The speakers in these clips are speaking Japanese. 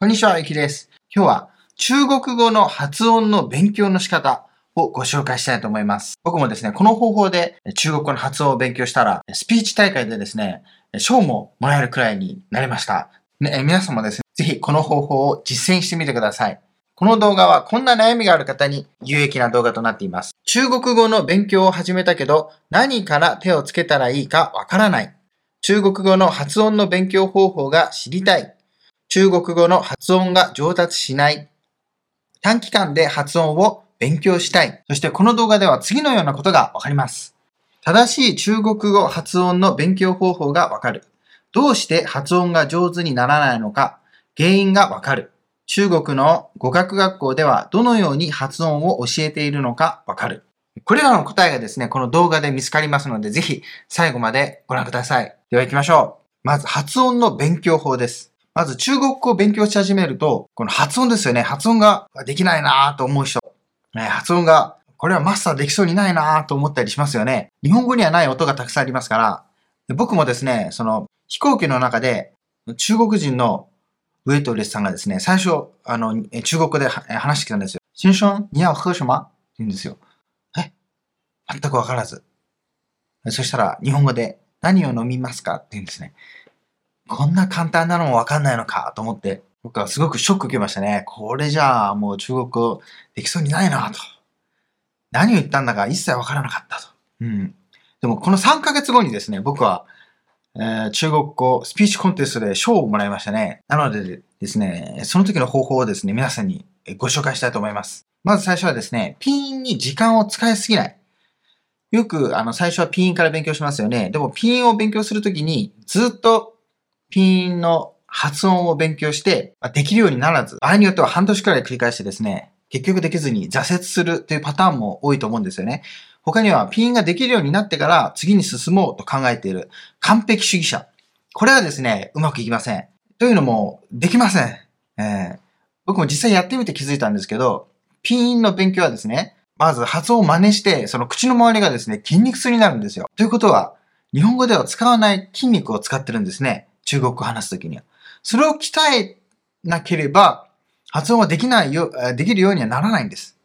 こんにちは、ゆきです。今日は中国語の発音の勉強の仕方をご紹介したいと思います。僕もですね、この方法で中国語の発音を勉強したら、スピーチ大会でですね、賞ももらえるくらいになりました。ね、皆さんもですね、ぜひこの方法を実践してみてください。この動画はこんな悩みがある方に有益な動画となっています。中国語の勉強を始めたけど、何から手をつけたらいいかわからない。中国語の発音の勉強方法が知りたい。中国語の発音が上達しない。短期間で発音を勉強したい。そしてこの動画では次のようなことがわかります。正しい中国語発音の勉強方法がわかる。どうして発音が上手にならないのか、原因がわかる。中国の語学学校ではどのように発音を教えているのかわかる。これらの答えがですね、この動画で見つかりますので、ぜひ最後までご覧ください。では行きましょう。まず発音の勉強法です。まず中国語を勉強し始めると、この発音ですよね。発音ができないなと思う人。ね、発音が、これはマスターできそうにないなと思ったりしますよね。日本語にはない音がたくさんありますから、僕もですね、その飛行機の中で中国人のウェイトレスさんがですね、最初、あの、中国語で話してきたんですよ。新春、你要喝什么？って言うんですよ。え？全くわからず。そしたら、日本語で、何を飲みますか？って言うんですね。こんな簡単なのもわかんないのかと思って、僕はすごくショック受けましたね。これじゃあもう中国語できそうにないなと。何を言ったんだか一切わからなかったと。うん。でもこの3ヶ月後にですね、僕は、えー、中国語スピーチコンテストで賞をもらいましたね。なのでですね、その時の方法をですね、皆さんにご紹介したいと思います。まず最初はですね、ピンに時間を使いすぎない。よく、あの、最初はピンから勉強しますよね。でも、ピンを勉強するときに、ずっとピンの発音を勉強して、できるようにならず、場合によっては半年くらい繰り返してですね、結局できずに挫折するというパターンも多いと思うんですよね。他には、ピンができるようになってから次に進もうと考えている完璧主義者。これはですね、うまくいきません。というのも、できません。えー、僕も実際やってみて気づいたんですけど、ピンの勉強はですね、まず発音を真似して、その口の周りがですね、筋肉痛になるんですよ。ということは、日本語では使わない筋肉を使ってるんですね。中国語を話すときには。それを鍛えなければ、発音はできないよ、できるようにはならないんです。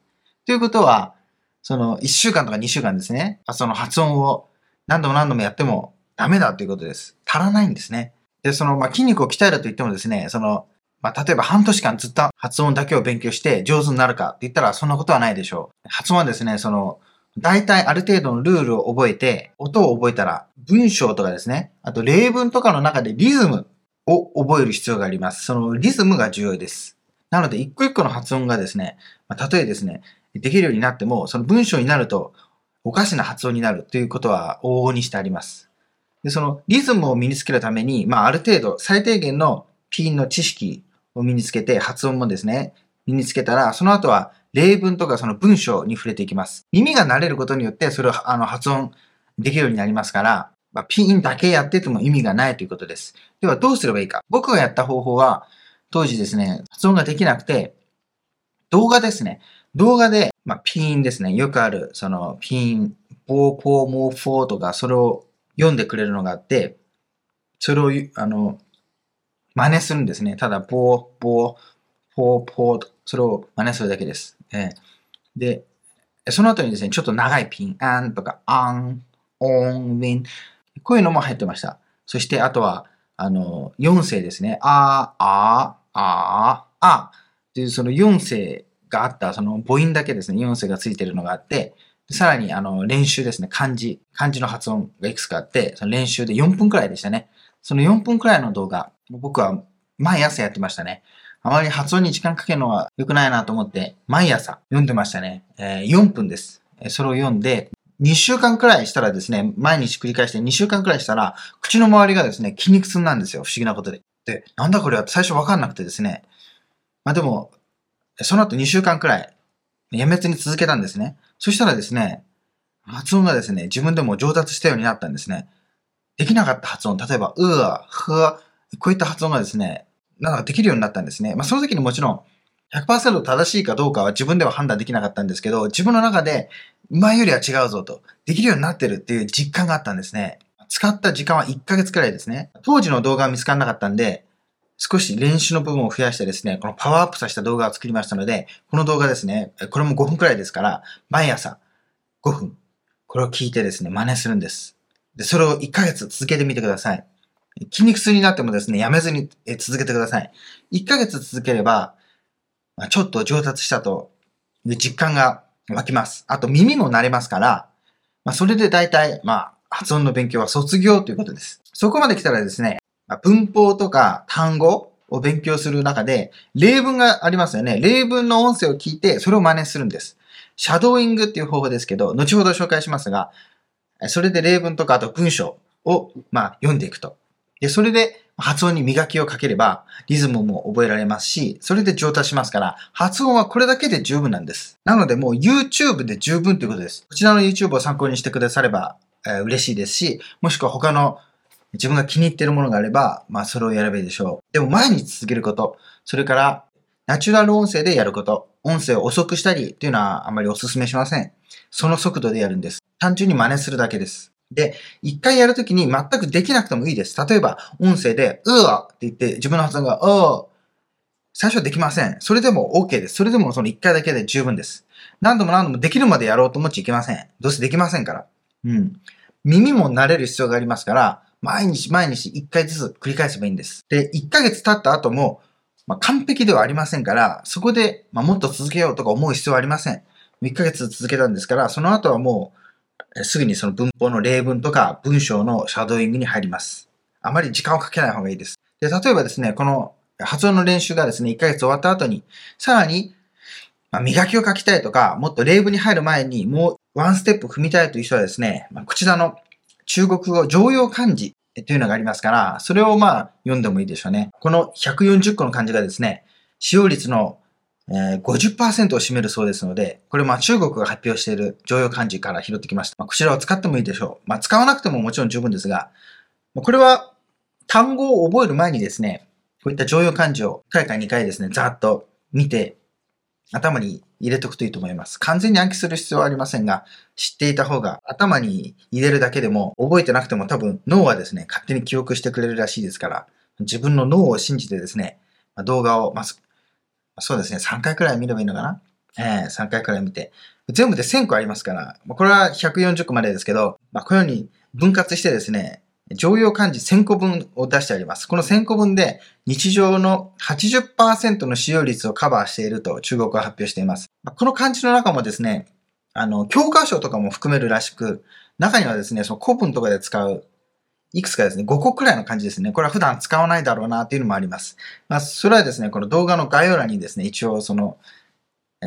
ということは、その1週間とか2週間ですね。その発音を何度も何度もやってもダメだということです。足らないんですね。で、その、まあ、筋肉を鍛えると言ってもですね、その、まあ、例えば半年間ずっと発音だけを勉強して上手になるかって言ったらそんなことはないでしょう。発音はですね、その、大体ある程度のルールを覚えて、音を覚えたら、文章とかですね、あと例文とかの中でリズムを覚える必要があります。そのリズムが重要です。なので、一個一個の発音がですね、まあ、例えですね、できるようになっても、その文章になると、おかしな発音になるということは往々にしてあります。で、そのリズムを身につけるために、まあ、ある程度、最低限のピンの知識を身につけて、発音もですね、身につけたら、その後は例文とかその文章に触れていきます。耳が慣れることによって、それをあの発音できるようになりますから、まあ、ピンだけやってても意味がないということです。ではどうすればいいか。僕がやった方法は、当時ですね、発音ができなくて、動画ですね。動画で、まあ、ピンですね。よくある、その、ピン、ポーポーモーフォーとか、それを読んでくれるのがあって、それを、あの、真似するんですね。ただ、ポー、ポー、ポー、ポーと、それを真似するだけです。えー、で、その後にですね、ちょっと長いピン、アンとか、アン、オン、ウィン、こういうのも入ってました。そして、あとは、あの、4声ですね。あー、あー、あー、あー。というその4声があった、その母音だけですね、4声がついてるのがあって、さらに、あの、練習ですね、漢字、漢字の発音がいくつかあって、その練習で4分くらいでしたね。その4分くらいの動画、僕は毎朝やってましたね。あまり発音に時間かけるのは良くないなと思って、毎朝読んでましたね。えー、4分です。それを読んで、2週間くらいしたらですね、毎日繰り返して2週間くらいしたら、口の周りがですね、筋肉痛なんですよ。不思議なことで。で、なんだこれは最初わかんなくてですね。まあでも、その後2週間くらい、やめずに続けたんですね。そしたらですね、発音がですね、自分でも上達したようになったんですね。できなかった発音、例えば、うー、ふー、こういった発音がですね、なんかできるようになったんですね。まあその時にもちろん、100%正しいかどうかは自分では判断できなかったんですけど、自分の中で前よりは違うぞと、できるようになってるっていう実感があったんですね。使った時間は1ヶ月くらいですね。当時の動画は見つからなかったんで、少し練習の部分を増やしてですね、このパワーアップさせた動画を作りましたので、この動画ですね、これも5分くらいですから、毎朝5分、これを聞いてですね、真似するんです。で、それを1ヶ月続けてみてください。筋肉痛になってもですね、やめずに続けてください。1ヶ月続ければ、ちょっと上達したと実感が湧きます。あと耳も慣れますから、まあ、それで大体、まあ、発音の勉強は卒業ということです。そこまで来たらですね、文法とか単語を勉強する中で、例文がありますよね。例文の音声を聞いて、それを真似するんです。シャドーイングっていう方法ですけど、後ほど紹介しますが、それで例文とか、あと文章を、まあ、読んでいくと。で、それで発音に磨きをかければ、リズムも覚えられますし、それで上達しますから、発音はこれだけで十分なんです。なのでもう YouTube で十分ということです。こちらの YouTube を参考にしてくだされば、えー、嬉しいですし、もしくは他の自分が気に入っているものがあれば、まあそれをやればいいでしょう。でも毎日続けること、それからナチュラル音声でやること、音声を遅くしたりっていうのはあまりお勧めしません。その速度でやるんです。単純に真似するだけです。で、一回やるときに全くできなくてもいいです。例えば、音声で、うわって言って、自分の発音が、うわ最初はできません。それでも OK です。それでもその一回だけで十分です。何度も何度もできるまでやろうと思っちゃいけません。どうせできませんから。うん。耳も慣れる必要がありますから、毎日毎日一回ずつ繰り返せばいいんです。で、一ヶ月経った後も、まあ、完璧ではありませんから、そこで、まあ、もっと続けようとか思う必要はありません。1ヶ月続けたんですから、その後はもう、すぐにその文法の例文とか文章のシャドーイングに入ります。あまり時間をかけない方がいいです。で、例えばですね、この発音の練習がですね、1ヶ月終わった後に、さらに、ま、磨きを書きたいとか、もっと例文に入る前にもうワンステップ踏みたいという人はですね、まあ、こちらの中国語常用漢字というのがありますから、それをまあ読んでもいいでしょうね。この140個の漢字がですね、使用率のえー、50%を占めるそうですので、これまあ中国が発表している常用漢字から拾ってきました。まあ、こちらを使ってもいいでしょう。まあ使わなくてももちろん十分ですが、これは単語を覚える前にですね、こういった常用漢字を1回か2回ですね、ざーっと見て、頭に入れておくといいと思います。完全に暗記する必要はありませんが、知っていた方が頭に入れるだけでも覚えてなくても多分脳はですね、勝手に記憶してくれるらしいですから、自分の脳を信じてですね、動画を、まそうですね、3回くらい見ればいいのかな？ええー、3回くらい見て。全部で1000個ありますから、これは140個までですけど、まあ、このように分割してですね、常用漢字1000個分を出してあります。この1000個分で日常の80%の使用率をカバーしていると中国は発表しています。この漢字の中もですね、あの、教科書とかも含めるらしく、中にはですね、その古文とかで使ういくつかですね、5個くらいの感じですね。これは普段使わないだろうなっていうのもあります。まあ、それはですね、この動画の概要欄にですね、一応その、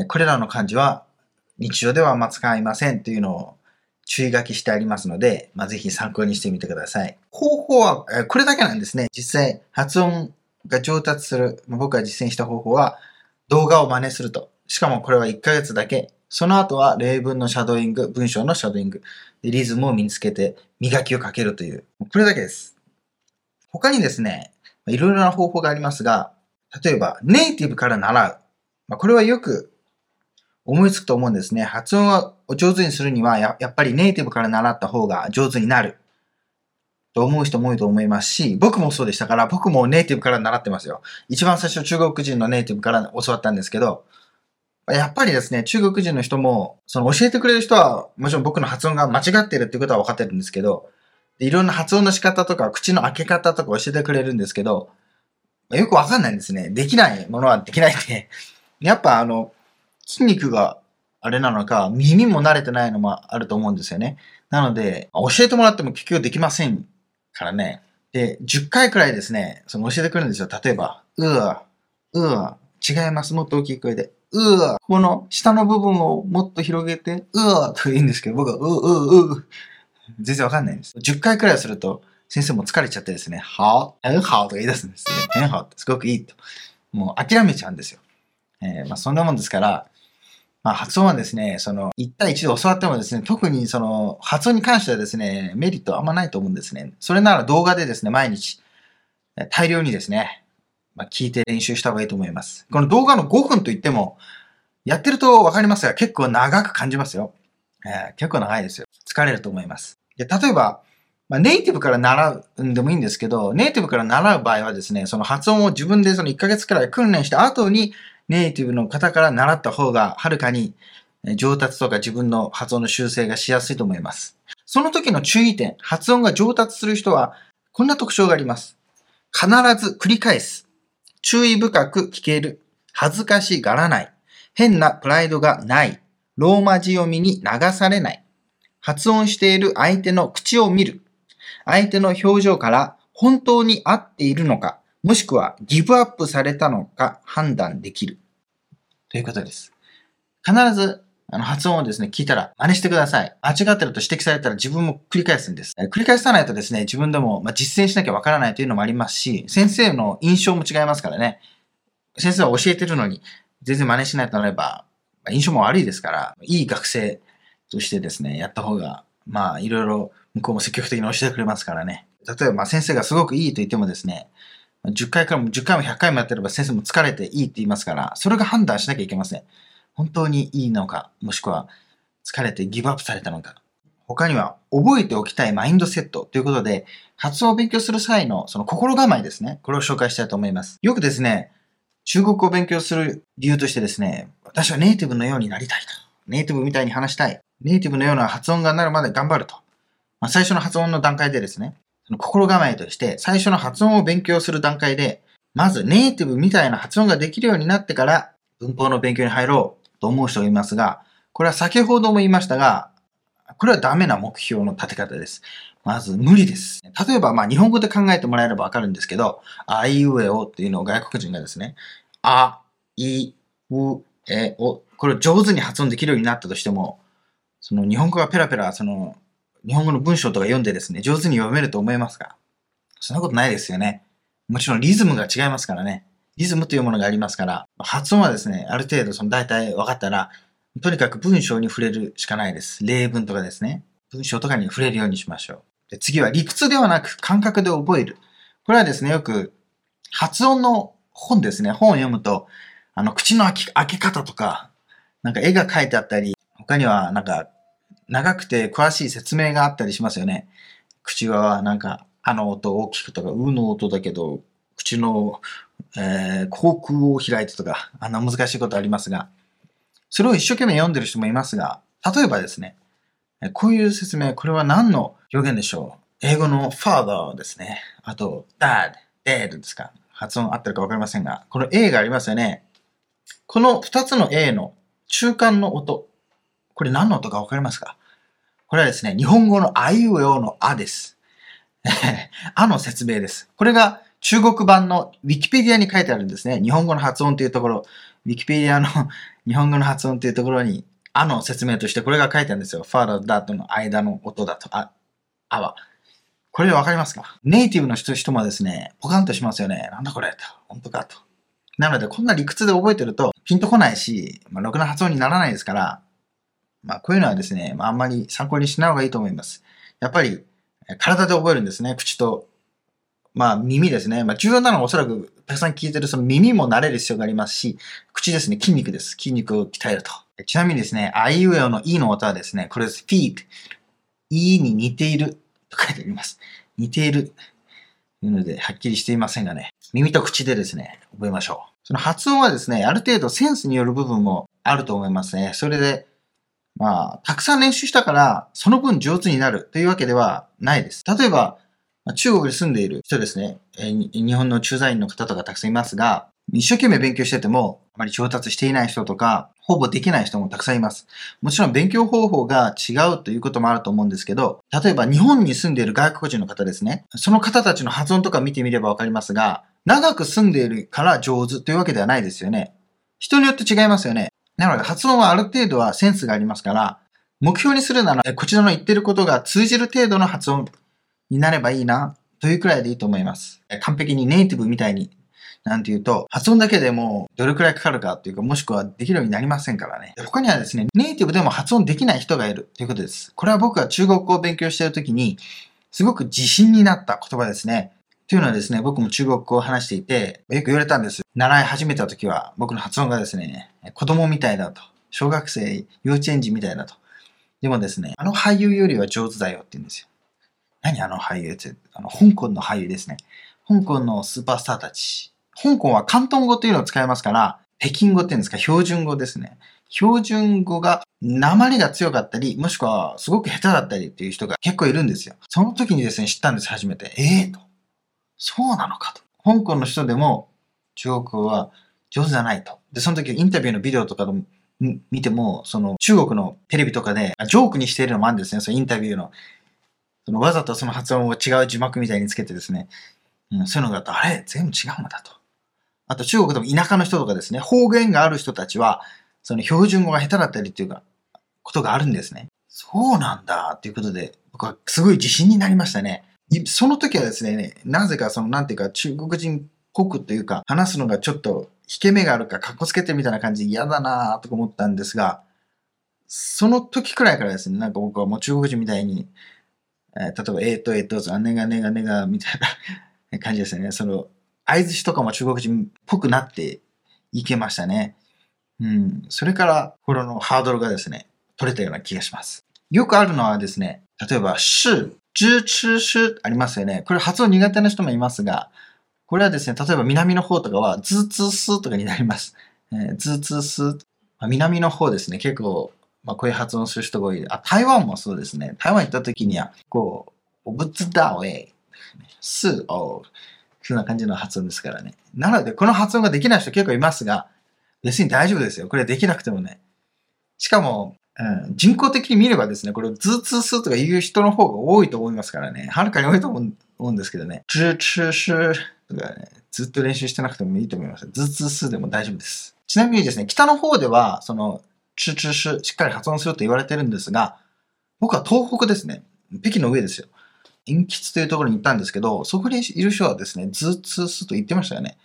これらの漢字は日常ではあんま使いませんっていうのを注意書きしてありますので、まあ、ぜひ参考にしてみてください。方法は、これだけなんですね。実際、発音が上達する、僕が実践した方法は、動画を真似すると。しかもこれは1ヶ月だけ。その後は例文のシャドーイング、文章のシャドーイング。リズムを身につけて磨きをかけるという。これだけです。他にですね、いろいろな方法がありますが、例えば、ネイティブから習う。まあ、これはよく思いつくと思うんですね。発音を上手にするにはや、やっぱりネイティブから習った方が上手になる。と思う人も多いと思いますし、僕もそうでしたから、僕もネイティブから習ってますよ。一番最初中国人のネイティブから教わったんですけど、やっぱりですね、中国人の人も、その教えてくれる人は、もちろん僕の発音が間違ってるってことは分かってるんですけど、いろんな発音の仕方とか、口の開け方とか教えてくれるんですけど、よくわかんないんですね。できないものはできないって。やっぱあの、筋肉があれなのか、耳も慣れてないのもあると思うんですよね。なので、教えてもらっても結局できませんからね。で、10回くらいですね、その教えてくれるんですよ。例えば、うわ、うわ、違います。もっと大きい声で。うわ、この下の部分をもっと広げて、うわと言うんですけど、僕は、う、う、う、全然わかんないんです。10回くらいすると、先生も疲れちゃってですね、は？ぁ、んは？ぁとか言い出すんですね。んは？ってすごくいいと。もう諦めちゃうんですよ。えー、まあそんなもんですから、まあ発音はですね、その、1対1で教わってもですね、特にその、発音に関してはですね、メリットあんまないと思うんですね。それなら動画でですね、毎日、大量にですね、まあ、聞いて練習した方がいいと思います。この動画の5分と言っても、やってるとわかりますが、結構長く感じますよ。えー、結構長いですよ。疲れると思います。で例えば、まあ、ネイティブから習うんでもいいんですけど、ネイティブから習う場合はですね、その発音を自分でその1ヶ月くらい訓練した後に、ネイティブの方から習った方がはるかに上達とか自分の発音の修正がしやすいと思います。その時の注意点、発音が上達する人は、こんな特徴があります。必ず繰り返す。注意深く聞ける。恥ずかしがらない。変なプライドがない。ローマ字読みに流されない。発音している相手の口を見る。相手の表情から本当に合っているのか、もしくはギブアップされたのか判断できる。ということです。必ずあの発音をですね、聞いたら真似してください。間違ってると指摘されたら自分も繰り返すんです。繰り返さないとですね、自分でも、実践しなきゃわからないというのもありますし、先生の印象も違いますからね。先生は教えてるのに、全然真似しないとなれば、印象も悪いですから、いい学生としてですね、やった方が、まあ、いろいろ向こうも積極的に教えてくれますからね。例えば、先生がすごくいいと言ってもですね、10回からも10回も100回もやってれば先生も疲れていいって言いますから、それが判断しなきゃいけません。本当にいいのか、もしくは疲れてギブアップされたのか。他には覚えておきたいマインドセットということで、発音を勉強する際のその心構えですね。これを紹介したいと思います。よくですね、中国語を勉強する理由としてですね、私はネイティブのようになりたいと。ネイティブみたいに話したい。ネイティブのような発音がなるまで頑張ると。まあ、最初の発音の段階でですね、その心構えとして、最初の発音を勉強する段階で、まずネイティブみたいな発音ができるようになってから、文法の勉強に入ろうと思う人がいますが、これは先ほども言いましたが、これはダメな目標の立て方です。まず無理です。例えば、まあ日本語で考えてもらえればわかるんですけど、あいうえおっていうのを外国人がですね、あ、い、う、え、お、これを上手に発音できるようになったとしても、その日本語がペラペラ、その日本語の文章とか読んでですね、上手に読めると思いますか？そんなことないですよね。もちろんリズムが違いますからね。リズムというものがありますから、発音はですね、ある程度その大体分かったら、とにかく文章に触れるしかないです。例文とかですね。文章とかに触れるようにしましょう。で次は理屈ではなく感覚で覚える。これはですね、よく発音の本ですね。本を読むと、あの、口の開き開け方とか、なんか絵が描いてあったり、他にはなんか長くて詳しい説明があったりしますよね。口はなんか、あの音大きくとか、うの音だけど、口の、えー、口腔を開いてとか、あんな難しいことありますが、それを一生懸命読んでる人もいますが、例えばですね、こういう説明、これは何の表現でしょう？英語の father ですね。あと、dad, dad ですか。発音合ってるかわかりませんが、この A がありますよね。この二つの A の中間の音、これ何の音かわかりますか？これはですね、日本語のあいうえおのあです。あの説明です。これが中国版のウィキペディアに書いてあるんですね。日本語の発音というところ、ウィキペディアの 日本語の発音というところに、あの説明としてこれが書いてあるんですよ。ファー t ダとの間の音だと、あ、あは。これわかりますか？ネイティブの人人もですね、ポカンとしますよね。なんだこれと。本当かと。なので、こんな理屈で覚えてると、ピンとこないし、まあ、ろくな発音にならないですから、まあ、こういうのはですね、まあ、あんまり参考にしない方がいいと思います。やっぱり、体で覚えるんですね。口とまあ耳ですね。まあ重要なのはおそらくたくさん聞いてるその耳も慣れる必要がありますし、口ですね。筋肉です。筋肉を鍛えると。ちなみにですね、あいうえおの E の音はですね、これです。feet。E に似ていると書いてあります。似ている。というので、はっきりしていませんがね。耳と口でですね、覚えましょう。その発音はですね、ある程度センスによる部分もあると思いますね。それで、まあ、たくさん練習したから、その分上手になるというわけではないです。例えば、中国に住んでいる人ですね、え、日本の駐在員の方とかたくさんいますが、一生懸命勉強してても、あまり上達していない人とか、ほぼできない人もたくさんいます。もちろん勉強方法が違うということもあると思うんですけど、例えば日本に住んでいる外国人の方ですね。その方たちの発音とか見てみればわかりますが、長く住んでいるから上手というわけではないですよね。人によって違いますよね。なので発音はある程度はセンスがありますから、目標にするなら、こちらの言ってることが通じる程度の発音になればいいな、というくらいでいいと思います。完璧にネイティブみたいに、なんて言うと、発音だけでもどれくらいかかるかっていうか、もしくはできるようになりませんからね。他にはですね、ネイティブでも発音できない人がいるということです。これは僕が中国語を勉強しているときに、すごく自信になった言葉ですね。というのはですね、僕も中国語を話していて、よく言われたんです。習い始めた時は、僕の発音がですね、子供みたいだと。小学生、幼稚園児みたいだと。でもですね、あの俳優よりは上手だよって言うんですよ。何あの俳優って、あの、香港の俳優ですね。香港のスーパースターたち。香港は広東語っていうのを使いますから、北京語っていうんですか、標準語ですね。標準語が、鉛が強かったり、もしくはすごく下手だったりっていう人が結構いるんですよ。その時にですね、知ったんです、初めて。ええー、と。そうなのかと。香港の人でも中国語は上手じゃないと。で、その時インタビューのビデオとかでも見ても、その中国のテレビとかでジョークにしているのもあるんですね、そのインタビューの。そのわざとその発音を違う字幕みたいにつけてですね、うん、そういうのがあと、あれ？全部違うんだと。あと中国でも田舎の人とかですね、方言がある人たちは、その標準語が下手だったりっていうか、ことがあるんですね。そうなんだっていうことで、僕はすごい自信になりましたね。その時はですね、なぜかその、なんていうか、中国人っぽくというか、話すのがちょっと引け目があるか、かっこつけてみたいな感じで嫌だなとか思ったんですが、その時くらいからですね、なんか僕はもう中国人みたいに、え、例えば、えーと、えーと、あ、ねがねがねが、みたいな 感じですね。その、合図とかも中国人っぽくなっていけましたね。うん。それから、このハードルがですね、取れたような気がします。よくあるのはですね、例えば、し、じ、ち、しありますよね。これ発音苦手な人もいますが、これはですね、例えば南の方とかは、ず、つ、すとかになります。えー、ず、つ、す。ま、南の方ですね、結構、まあ、こういう発音する人が多い。あ、台湾もそうですね。台湾行った時には、こう、おぶつだおえ、す、お、そんな感じの発音ですからね。なので、この発音ができない人結構いますが、別に大丈夫ですよ。これできなくてもね。しかも、うん、人工的に見ればですね、これ、ズーツースとか言う人の方が多いと思いますからね。はるかに多いと思うんですけどね。ズーツースとかね、ずっと練習してなくてもいいと思います。ズーツースでも大丈夫です。ちなみにですね、北の方では、その、チュチュシュ、しっかり発音すると言われてるんですが、僕は東北ですね。北京の上ですよ。延吉というところに行ったんですけど、そこにいる人はですね、ズーツースと言ってましたよね。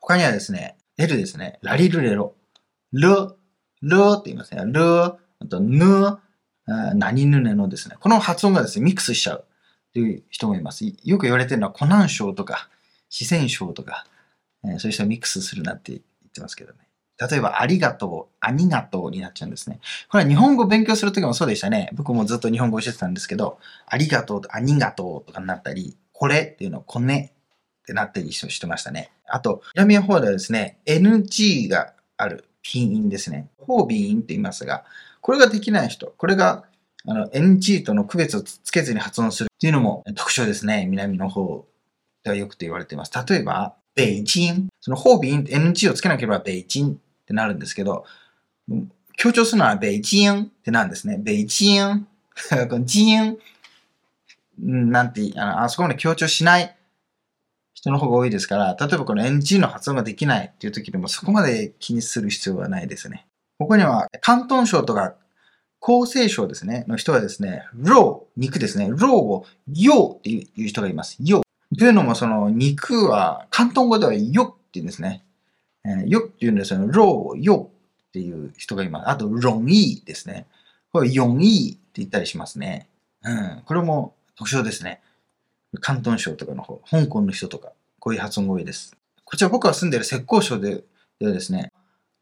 他にはですね、L ですね。ラリルレロ。ル、ルって言いますね。ル、あと、ぬ、何ぬねのですね。この発音がですね、ミックスしちゃうという人もいます。よく言われてるのは、湖南省とか、四川省とか、えー、そういう人はミックスするなって言ってますけどね。例えば、ありがとう、ありがとうになっちゃうんですね。これは日本語勉強するときもそうでしたね。僕もずっと日本語教えてたんですけど、ありがとうと、ありがとうとかになったり、これっていうのをこねってなったりしてましたね。あと、南の方ではですね、NG がある pin 音ですね。方鼻音って言いますが、これができない人、これがあの NG との区別をつけずに発音するっていうのも特徴ですね。南の方ではよくと言われています。例えば、北京。その方鼻音 NG をつけなければ北京ってなるんですけど、強調するのは北京ってなんですね。北京。このジンなんてあの、あそこまで強調しない人の方が多いですから、例えばこの NG の発音ができないっていう時でもそこまで気にする必要はないですね。ここには、広東省とか広西省ですね、の人はですね、ロー、肉ですね、ローをヨーっていう人がいます。ヨー。というのもその肉は、広東語ではヨって言うんですね。えー、ヨっていうんですよ。ロー、ヨっていう人がいます。あと、ロンイーですね。これ、ヨンイーって言ったりしますね。うん。これも特徴ですね。広東省とかの方、香港の人とか、こういう発音が多いです。こちら僕が住んでる浙江省でではですね、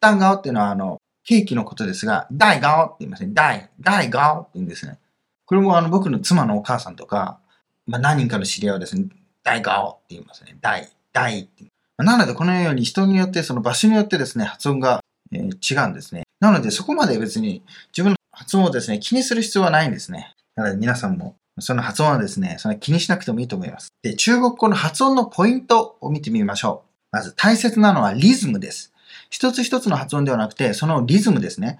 ダンガオっていうのはあの、ケーキのことですが、ダイガオって言いますね。ダイ、ダイガオって言うんですね。これもあの僕の妻のお母さんとか、まあ何人かの知り合いはですね、ダイガオって言いますね。ダイ、ダイって。なのでこのように人によってその場所によってですね、発音が、え、違うんですね。なのでそこまで別に自分の発音をですね、気にする必要はないんですね。なので皆さんもその発音はですね、その気にしなくてもいいと思います。で、中国語の発音のポイントを見てみましょう。まず大切なのはリズムです。一つ一つの発音ではなくて、そのリズムですね。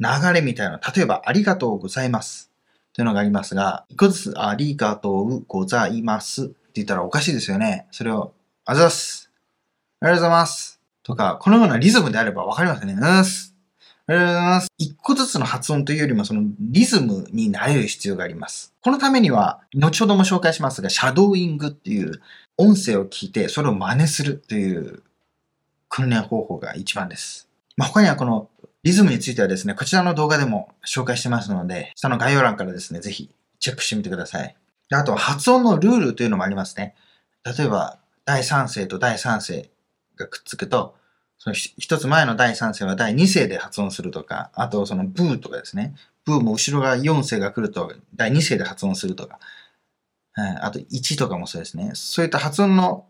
流れみたいな。例えば、ありがとうございます。というのがありますが、一個ずつ、ありがとうございますって言ったらおかしいですよね。それを、あざす。ありがとうございます。とか、このようなリズムであればわかりますね。うす。ありがとうございます。一個ずつの発音というよりも、そのリズムになれる必要があります。このためには、後ほども紹介しますが、シャドーイングっていう音声を聞いて、それを真似するという訓練方法が一番です。まあ、他にはこのリズムについてはですね、こちらの動画でも紹介してますので、下の概要欄からですね、ぜひチェックしてみてください。あとは発音のルールというのもありますね。例えば、第3声と第3声がくっつくと、その一つ前の第3声は第2声で発音するとか、あとそのブーとかですね。ブーも後ろが4声が来ると第2声で発音するとか。あと1とかもそうですね。そういった発音の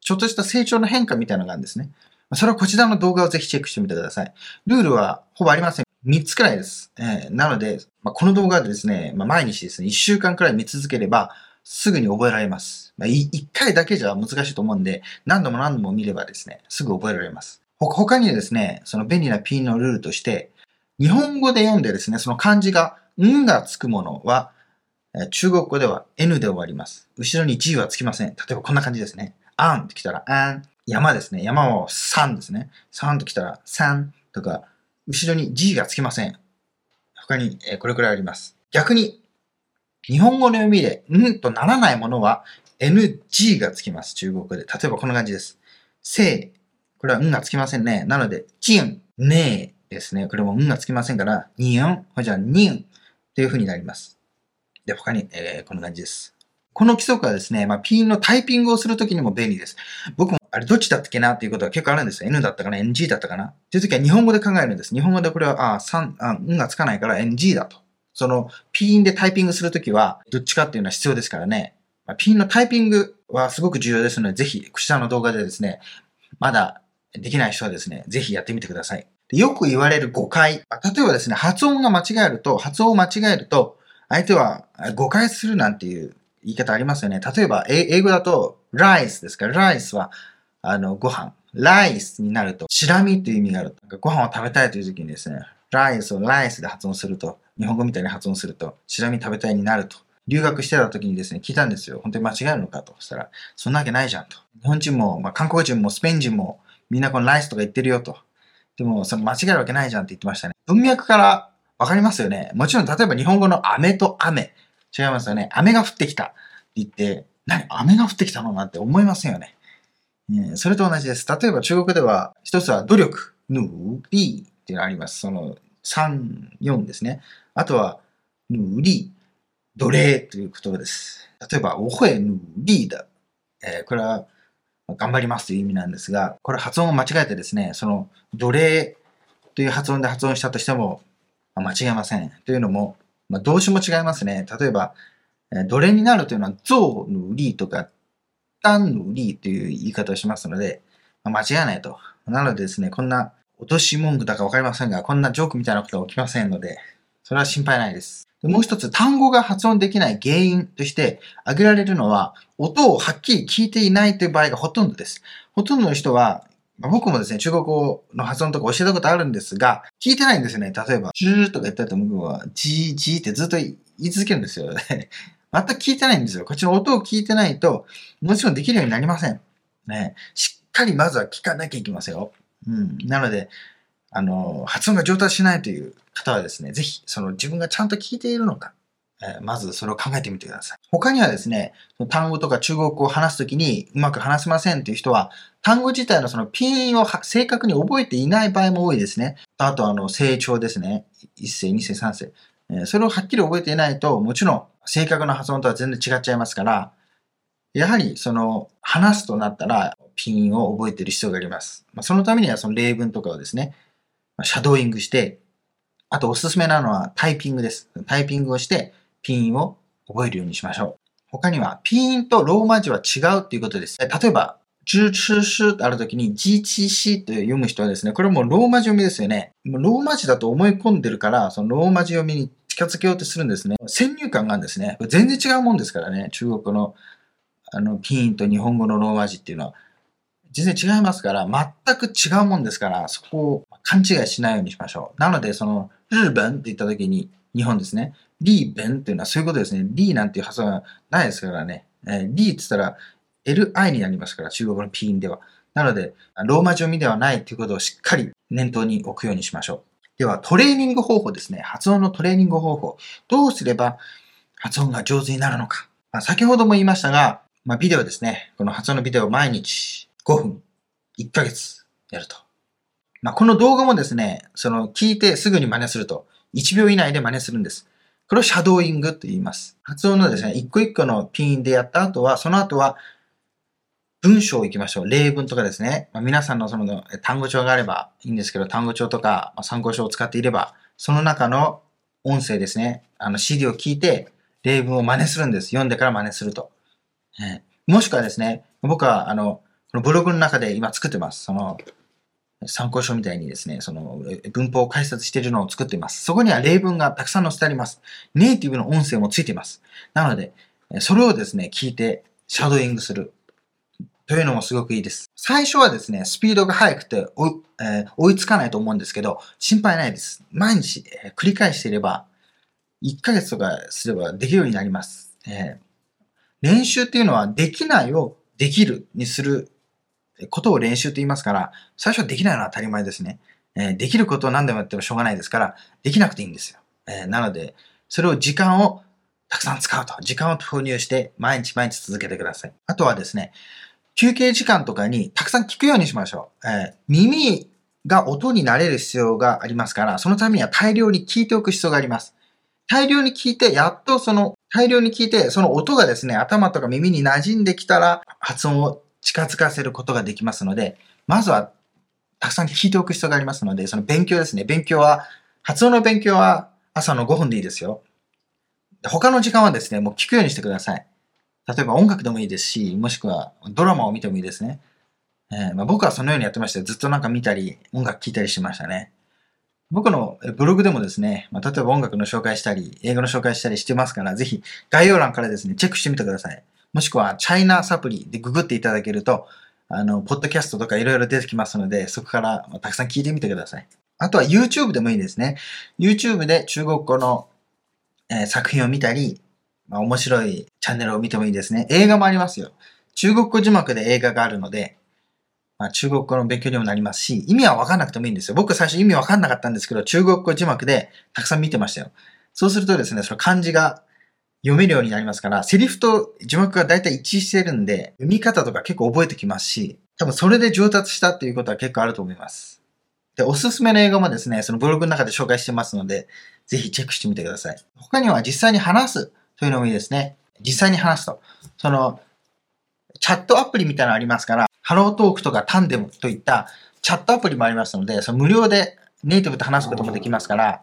ちょっとした成長の変化みたいなのがあるんですね。それはこちらの動画をぜひチェックしてみてください。ルールはほぼありません。3つくらいです。えー、なので、まあ、この動画でですね、まあ、毎日ですね、1週間くらい見続ければ、すぐに覚えられます。まあ、1回だけじゃ難しいと思うんで、何度も何度も見ればですね、すぐ覚えられます。他にですね、その便利なピンのルールとして、日本語で読んでですね、その漢字が、んがつくものは、中国語では N で終わります。後ろに G はつきません。例えばこんな感じですね。あんって来たらあん。山ですね。山は3ですね。3と来たら3とか、後ろに G がつきません。他に、これくらいあります。逆に、日本語の読みで、ん？とならないものは NG がつきます。中国で。例えばこんな感じです。せいこれはんがつきませんね。なので、ちん、ねえですね。これもんがつきませんから、にん、ほじゃにんという風になります。で、他に、えー、こんな感じです。この規則はですね、まあ、ピンのタイピングをするときにも便利です。僕も、あれどっちだったっけな？っていうことは結構あるんですよ。N だったかな ?NG だったかな？っていうときは日本語で考えるんです。日本語でこれは、あ、3、あ、んがつかないから NG だと。その、ピンでタイピングするときは、どっちかっていうのは必要ですからね。まあ、ピンのタイピングはすごく重要ですので、ぜひ、こちらの動画でですね、まだできない人はですね、ぜひやってみてください。よく言われる誤解。例えばですね、発音が間違えると、発音を間違えると、相手は誤解するなんていう言い方ありますよね。例えば、英語だと、ライスですから、ライスは、あの、ご飯。ライスになると、シラミという意味がある。ご飯を食べたいという時にですね、ライスをライスで発音すると、日本語みたいに発音すると、シラミ食べたいになると。留学してた時にですね、聞いたんですよ。本当に間違えるのかと。そしたら、そんなわけないじゃんと。日本人も、まあ、韓国人もスペイン人も、みんなこのライスとか言ってるよと。でも、その間違えるわけないじゃんって言ってましたね。文脈からわかりますよね。もちろん、例えば日本語の雨と雨。違いますよね。雨が降ってきた。って言って、何雨が降ってきたのなんて思いませんよね。えそれと同じです。例えば中国では、一つは努力、ぬりっていうのがあります。その3、4ですね。あとは、ぬり、奴隷という言葉です。例えば、おほえぬりだ。えー、これは、頑張りますという意味なんですが、これ発音を間違えてですね、その奴隷という発音で発音したとしても、間違えません。というのも、まあ、動詞も違いますね。例えば、奴隷になるというのは、ゾウのリとか、タンのリという言い方をしますので、まあ、間違いないと。なのでですね、こんな落とし文句だかわかりませんが、こんなジョークみたいなことは起きませんので、それは心配ないです。でもう一つ、単語が発音できない原因として挙げられるのは、音をはっきり聞いていないという場合がほとんどです。ほとんどの人は、僕もですね、中国語の発音とか教えたことあるんですが、聞いてないんですよね。例えば、ジューとか言ったと僕は、ジージーってずっと言い続けるんですよ。全く聞いてないんですよ。こっちの音を聞いてないと、もちろんできるようになりません。ね、しっかりまずは聞かなきゃいけませんよ。うん。なので、あの、発音が上達しないという方はですね、ぜひ、その自分がちゃんと聞いているのか、えー、まずそれを考えてみてください。他にはですね、単語とか中国語を話すときにうまく話せませんという人は、単語自体のそのピンを正確に覚えていない場合も多いですね。あと、あの、成長ですね。一世、二世、三世。えー、それをはっきり覚えていないと、もちろん正確な発音とは全然違っちゃいますから、やはり、その、話すとなったら、ピンを覚えている必要があります。まあ、そのためには、その例文とかをですね、シャドーイングして、あとおすすめなのはタイピングです。タイピングをしてピンを覚えるようにしましょう。他には、ピンとローマ字は違うっていうことです。例えば、ジチシってあるときに、ジチシと読む人はですね、これもローマ字読みですよね。ローマ字だと思い込んでるから、そのローマ字読みに近づけようとするんですね。先入観があるんですね。全然違うもんですからね。中国のあのピンと日本語のローマ字っていうのは。全然違いますから、全く違うもんですから、そこを勘違いしないようにしましょう。なので、その、日本って言った時に、日本ですね。リーベンっていうのはそういうことですね。リーなんていう発音はないですからね。えー、リーって言ったら LI になりますから、中国のピンでは。なので、ローマ字読みではないということをしっかり念頭に置くようにしましょう。では、トレーニング方法ですね。発音のトレーニング方法。どうすれば発音が上手になるのか。まあ、先ほども言いましたが、まあ、ビデオですね。この発音のビデオを毎日5分、1ヶ月やると。まあ、この動画もですね、その聞いてすぐに真似すると、1秒以内で真似するんです。これをシャドーイングと言います。発音のですね、一個一個のピンでやった後は、その後は文章を行きましょう。例文とかですね。まあ、皆さんのその単語帳があればいいんですけど、単語帳とか参考書を使っていれば、その中の音声ですね。あの CD を聞いて例文を真似するんです。読んでから真似すると。えー、もしくはですね、僕は、あの、このブログの中で今作ってます。その、参考書みたいにですね、その文法を解説しているのを作っています。そこには例文がたくさん載せてあります。ネイティブの音声もついています。なので、それをですね、聞いてシャドーイングする。というのもすごくいいです。最初はですね、スピードが速くて追,、えー、追いつかないと思うんですけど、心配ないです。毎日、えー、繰り返していれば、1ヶ月とかすればできるようになります。えー、練習っていうのはできないをできるにすることを練習と言いますから、最初はできないのは当たり前ですね。えー、できることを何でもやってもしょうがないですから、できなくていいんですよ。えー、なので、それを時間をたくさん使うと。時間を投入して毎日毎日続けてください。あとはですね、休憩時間とかにたくさん聞くようにしましょう。えー、耳が音になれる必要がありますから、そのためには大量に聞いておく必要があります。大量に聞いて、やっとその、大量に聞いて、その音がですね、頭とか耳に馴染んできたら、発音を近づかせることができますので、まずはたくさん聞いておく必要がありますので、その勉強ですね。勉強は、発音の勉強は朝の5分でいいですよ。他の時間はですね、もう聞くようにしてください。例えば音楽でもいいですし、もしくはドラマを見てもいいですね。えー、まあ、僕はそのようにやってました。ずっとなんか見たり、音楽聴いたりしてましたね。僕のブログでもですね、まあ、例えば音楽の紹介したり、映画の紹介したりしてますから、ぜひ概要欄からですね、チェックしてみてください。もしくは、チャイナサプリでググっていただけると、あの、ポッドキャストとかいろいろ出てきますので、そこからたくさん聞いてみてください。あとは YouTube でもいいですね。YouTube で中国語の、えー、作品を見たり、まあ、面白いチャンネルを見てもいいですね。映画もありますよ。中国語字幕で映画があるので、まあ、中国語の勉強にもなりますし、意味はわかんなくてもいいんですよ。僕最初意味わかんなかったんですけど、中国語字幕でたくさん見てましたよ。そうするとですね、その漢字が読めるようになりますから、セリフと字幕が大体一致してるんで、読み方とか結構覚えてきますし、多分それで上達したっていうことは結構あると思います。で、おすすめの映画もですね、そのブログの中で紹介してますので、ぜひチェックしてみてください。他には実際に話すというのもいいですね。実際に話すと。その、チャットアプリみたいなのありますから、ハロートークとかタンデムといったチャットアプリもありますので、その無料でネイティブと話すこともできますから、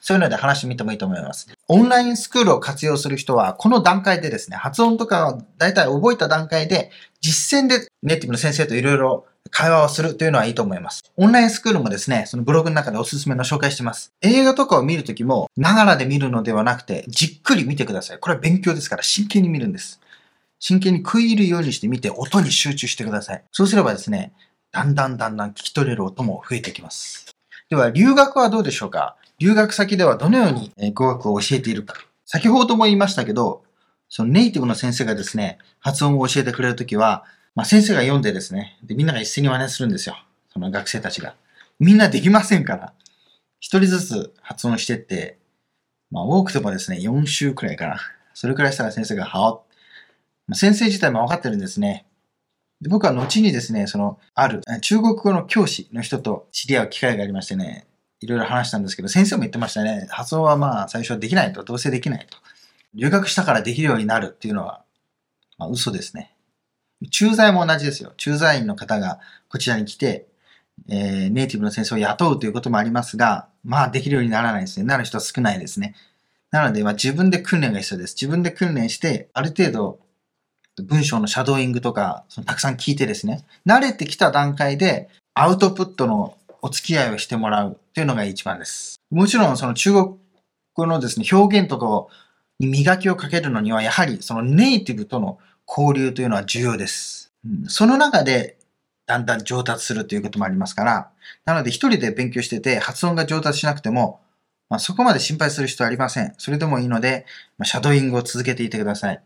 そういうので話してみてもいいと思います。オンラインスクールを活用する人は、この段階でですね、発音とかを大体覚えた段階で、実践でネイティブの先生といろいろ会話をするというのはいいと思います。オンラインスクールもですね、そのブログの中でおすすめの紹介してます。映画とかを見るときも、ながらで見るのではなくて、じっくり見てください。これは勉強ですから真剣に見るんです。真剣に食い入るようにして見て、音に集中してください。そうすればですね、だんだんだんだん聞き取れる音も増えてきます。では、留学はどうでしょうか？留学先ではどのように語学を教えているか。先ほども言いましたけど、そのネイティブの先生がですね、発音を教えてくれるときは、まあ、先生が読んでですね、で、みんなが一斉に真似するんですよ。その学生たちが。みんなできませんから。一人ずつ発音してって、まあ、多くてもですね、4週くらいかな。それくらいしたら先生が、はお。先生自体も分かってるんですね。で僕は後にですね、その、ある中国語の教師の人と知り合う機会がありましてね、いろいろ話したんですけど、先生も言ってましたね。発音はまあ最初はできないと、どうせできないと。留学したからできるようになるっていうのは、まあ、嘘ですね。駐在も同じですよ。駐在員の方がこちらに来て、えー、ネイティブの先生を雇うということもありますが、まあできるようにならないですね。なる人は少ないですね。なので、まあ自分で訓練が必要です。自分で訓練して、ある程度、文章のシャドーイングとか、そのたくさん聞いてですね、慣れてきた段階で、アウトプットのお付き合いをしてもらうというのが一番です。もちろんその中国語のですね、表現とかに磨きをかけるのには、やはりそのネイティブとの交流というのは重要です。うん、その中でだんだん上達するということもありますから、なので一人で勉強してて発音が上達しなくても、まあ、そこまで心配する必要はありません。それでもいいので、まあ、シャドーイングを続けていてください。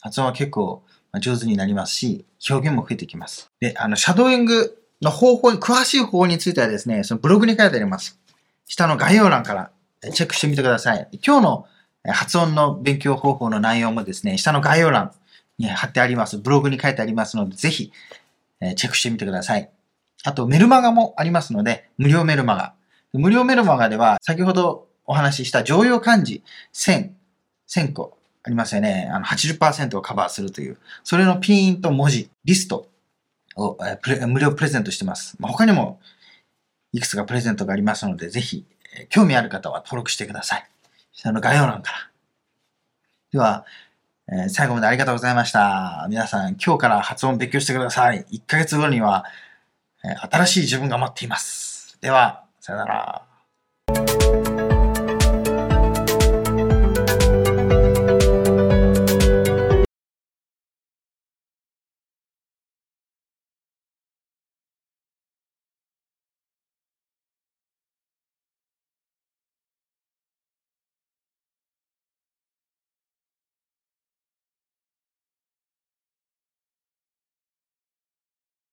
発音は結構上手になりますし、表現も増えてきます。で、あの、シャドーイングの方法に、詳しい方法についてはですね、そのブログに書いてあります。下の概要欄からチェックしてみてください。今日の発音の勉強方法の内容もですね、下の概要欄に貼ってあります。ブログに書いてありますので、ぜひチェックしてみてください。あと、メルマガもありますので、無料メルマガ。無料メルマガでは、先ほどお話しした常用漢字1000、1000個ありますよね。あの80%をカバーするという。それのピーンと文字、リストを無料プレゼントしてます。まあ、他にもいくつかプレゼントがありますので、ぜひ、興味ある方は登録してください。下の概要欄からでは、えー最後までありがとうございました。皆さん、今日から発音勉強してください。1ヶ月後には、えー新しい自分が待っています。では、さよなら。